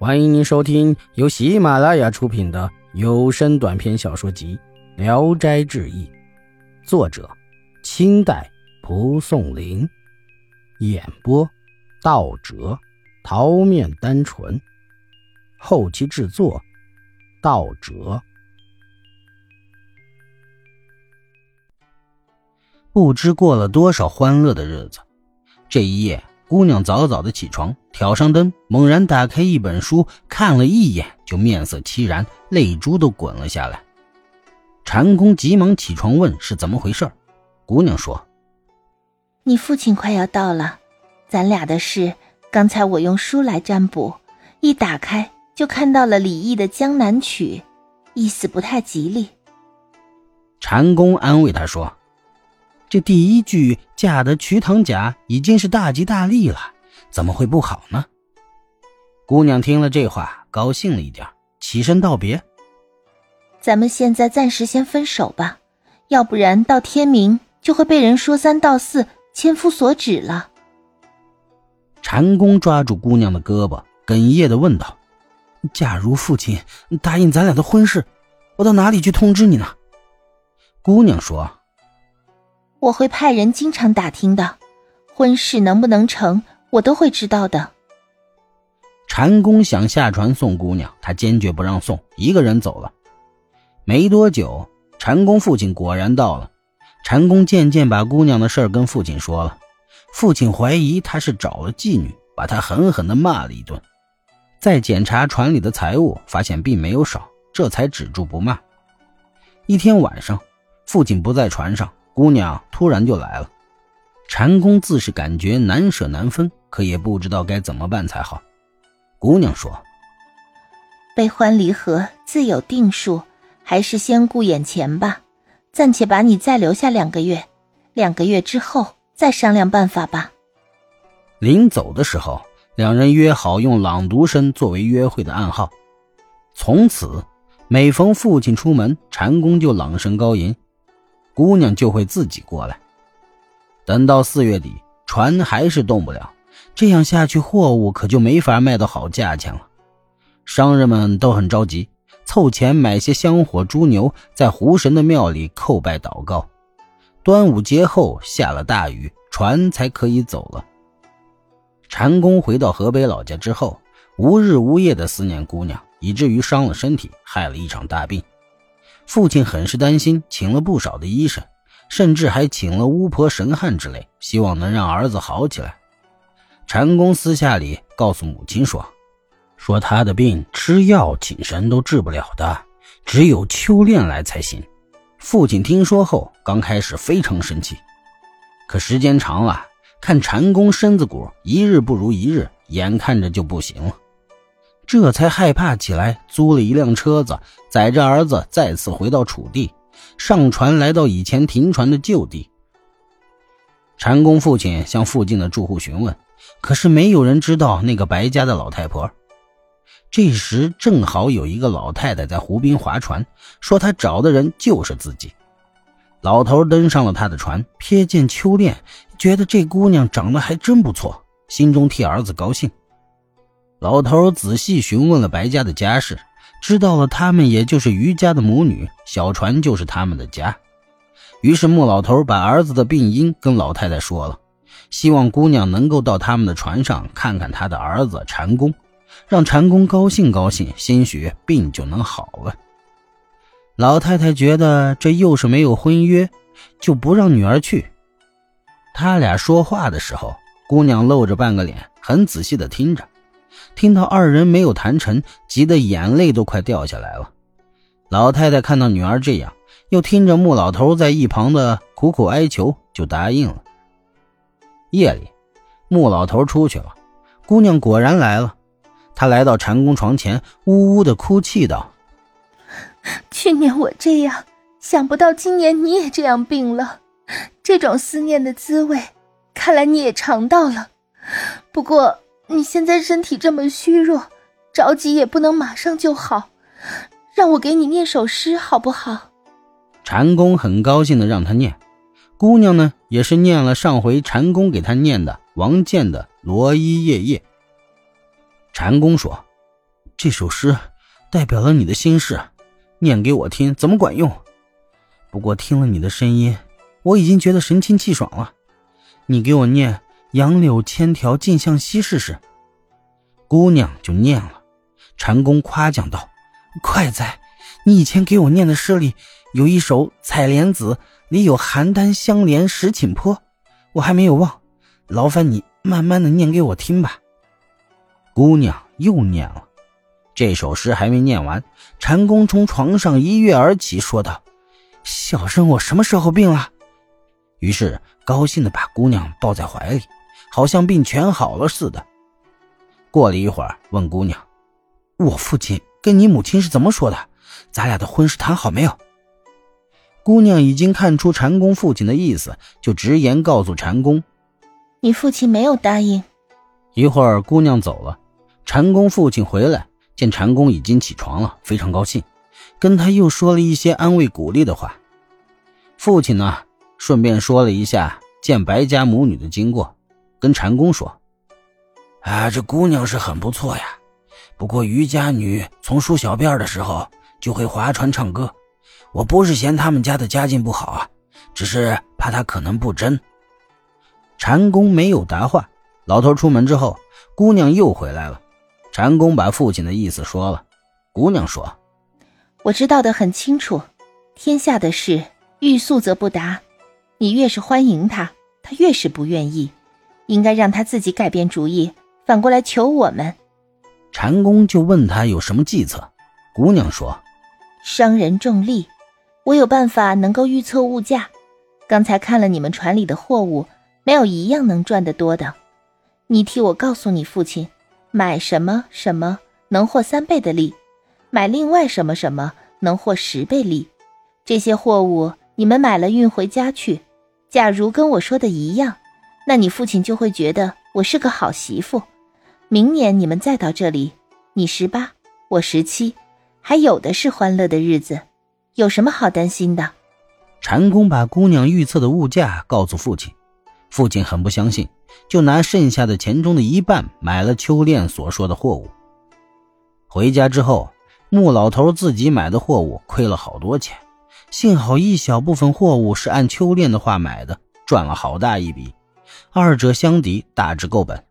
欢迎您收听由喜马拉雅出品的有声短篇小说集《聊斋志异》，作者：清代蒲松龄，演播：道哲、桃面单纯，后期制作：道哲。不知过了多少欢乐的日子，这一夜。姑娘早早的起床，挑上灯，猛然打开一本书，看了一眼，就面色凄然，泪珠都滚了下来。禅公急忙起床问是怎么回事姑娘说：“你父亲快要到了，咱俩的事，刚才我用书来占卜，一打开就看到了李毅的《江南曲》，意思不太吉利。”禅公安慰她说。这第一句嫁得瞿塘甲已经是大吉大利了，怎么会不好呢？姑娘听了这话，高兴了一点，起身道别：“咱们现在暂时先分手吧，要不然到天明就会被人说三道四、千夫所指了。”禅公抓住姑娘的胳膊，哽咽的问道：“假如父亲答应咱俩的婚事，我到哪里去通知你呢？”姑娘说。我会派人经常打听的，婚事能不能成，我都会知道的。禅公想下船送姑娘，他坚决不让送，一个人走了。没多久，禅公父亲果然到了。禅公渐渐把姑娘的事跟父亲说了，父亲怀疑他是找了妓女，把他狠狠地骂了一顿。再检查船里的财物，发现并没有少，这才止住不骂。一天晚上，父亲不在船上。姑娘突然就来了，禅公自是感觉难舍难分，可也不知道该怎么办才好。姑娘说：“悲欢离合自有定数，还是先顾眼前吧，暂且把你再留下两个月，两个月之后再商量办法吧。”临走的时候，两人约好用朗读声作为约会的暗号，从此每逢父亲出门，禅公就朗声高吟。姑娘就会自己过来。等到四月底，船还是动不了，这样下去，货物可就没法卖到好价钱了。商人们都很着急，凑钱买些香火、猪牛，在湖神的庙里叩拜祷告。端午节后下了大雨，船才可以走了。禅公回到河北老家之后，无日无夜的思念姑娘，以至于伤了身体，害了一场大病。父亲很是担心，请了不少的医生，甚至还请了巫婆、神汉之类，希望能让儿子好起来。禅公私下里告诉母亲说：“说他的病吃药请神都治不了的，只有秋练来才行。”父亲听说后，刚开始非常生气，可时间长了，看禅公身子骨一日不如一日，眼看着就不行了。这才害怕起来，租了一辆车子，载着儿子再次回到楚地，上船来到以前停船的旧地。禅公父亲向附近的住户询问，可是没有人知道那个白家的老太婆。这时正好有一个老太太在湖边划船，说她找的人就是自己。老头登上了他的船，瞥见秋恋，觉得这姑娘长得还真不错，心中替儿子高兴。老头仔细询问了白家的家事，知道了他们也就是余家的母女，小船就是他们的家。于是穆老头把儿子的病因跟老太太说了，希望姑娘能够到他们的船上看看他的儿子禅公，让禅公高兴高兴，兴许病就能好了。老太太觉得这又是没有婚约，就不让女儿去。他俩说话的时候，姑娘露着半个脸，很仔细的听着。听到二人没有谈成，急得眼泪都快掉下来了。老太太看到女儿这样，又听着穆老头在一旁的苦苦哀求，就答应了。夜里，穆老头出去了，姑娘果然来了。她来到禅公床前，呜呜的哭泣道：“去年我这样，想不到今年你也这样病了。这种思念的滋味，看来你也尝到了。不过……”你现在身体这么虚弱，着急也不能马上就好，让我给你念首诗好不好？禅公很高兴的让他念，姑娘呢也是念了上回禅公给她念的王建的《罗衣夜夜》。禅公说：“这首诗代表了你的心事，念给我听怎么管用？不过听了你的声音，我已经觉得神清气爽了。你给我念‘杨柳千条尽向西’试试。”姑娘就念了。禅公夸奖道：“快哉！你以前给我念的诗里有一首《采莲子》，里有‘邯郸相连石寝坡’，我还没有忘。劳烦你慢慢的念给我听吧。”姑娘又念了。这首诗还没念完，禅公从床上一跃而起，说道：“小生我什么时候病了？”于是高兴的把姑娘抱在怀里，好像病全好了似的。过了一会儿，问姑娘：“我父亲跟你母亲是怎么说的？咱俩的婚事谈好没有？”姑娘已经看出禅公父亲的意思，就直言告诉禅公：“你父亲没有答应。”一会儿，姑娘走了，禅公父亲回来。见禅公已经起床了，非常高兴，跟他又说了一些安慰鼓励的话。父亲呢，顺便说了一下见白家母女的经过，跟禅公说：“啊，这姑娘是很不错呀，不过余家女从梳小辫的时候就会划船唱歌，我不是嫌他们家的家境不好啊，只是怕她可能不真。”禅公没有答话。老头出门之后，姑娘又回来了。禅公把父亲的意思说了，姑娘说：“我知道的很清楚，天下的事欲速则不达，你越是欢迎他，他越是不愿意，应该让他自己改变主意，反过来求我们。”禅公就问他有什么计策，姑娘说：“商人重利，我有办法能够预测物价。刚才看了你们船里的货物，没有一样能赚得多的，你替我告诉你父亲。”买什么什么能获三倍的利，买另外什么什么能获十倍利。这些货物你们买了运回家去。假如跟我说的一样，那你父亲就会觉得我是个好媳妇。明年你们再到这里，你十八，我十七，还有的是欢乐的日子，有什么好担心的？禅公把姑娘预测的物价告诉父亲，父亲很不相信。就拿剩下的钱中的一半买了秋恋所说的货物。回家之后，穆老头自己买的货物亏了好多钱，幸好一小部分货物是按秋恋的话买的，赚了好大一笔。二者相抵，大致够本。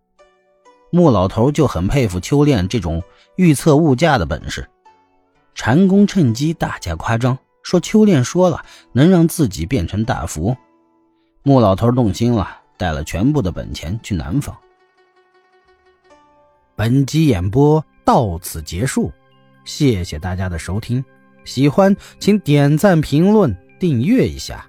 穆老头就很佩服秋练这种预测物价的本事。禅公趁机大加夸张，说秋练说了能让自己变成大福。穆老头动心了。带了全部的本钱去南方。本集演播到此结束，谢谢大家的收听，喜欢请点赞、评论、订阅一下。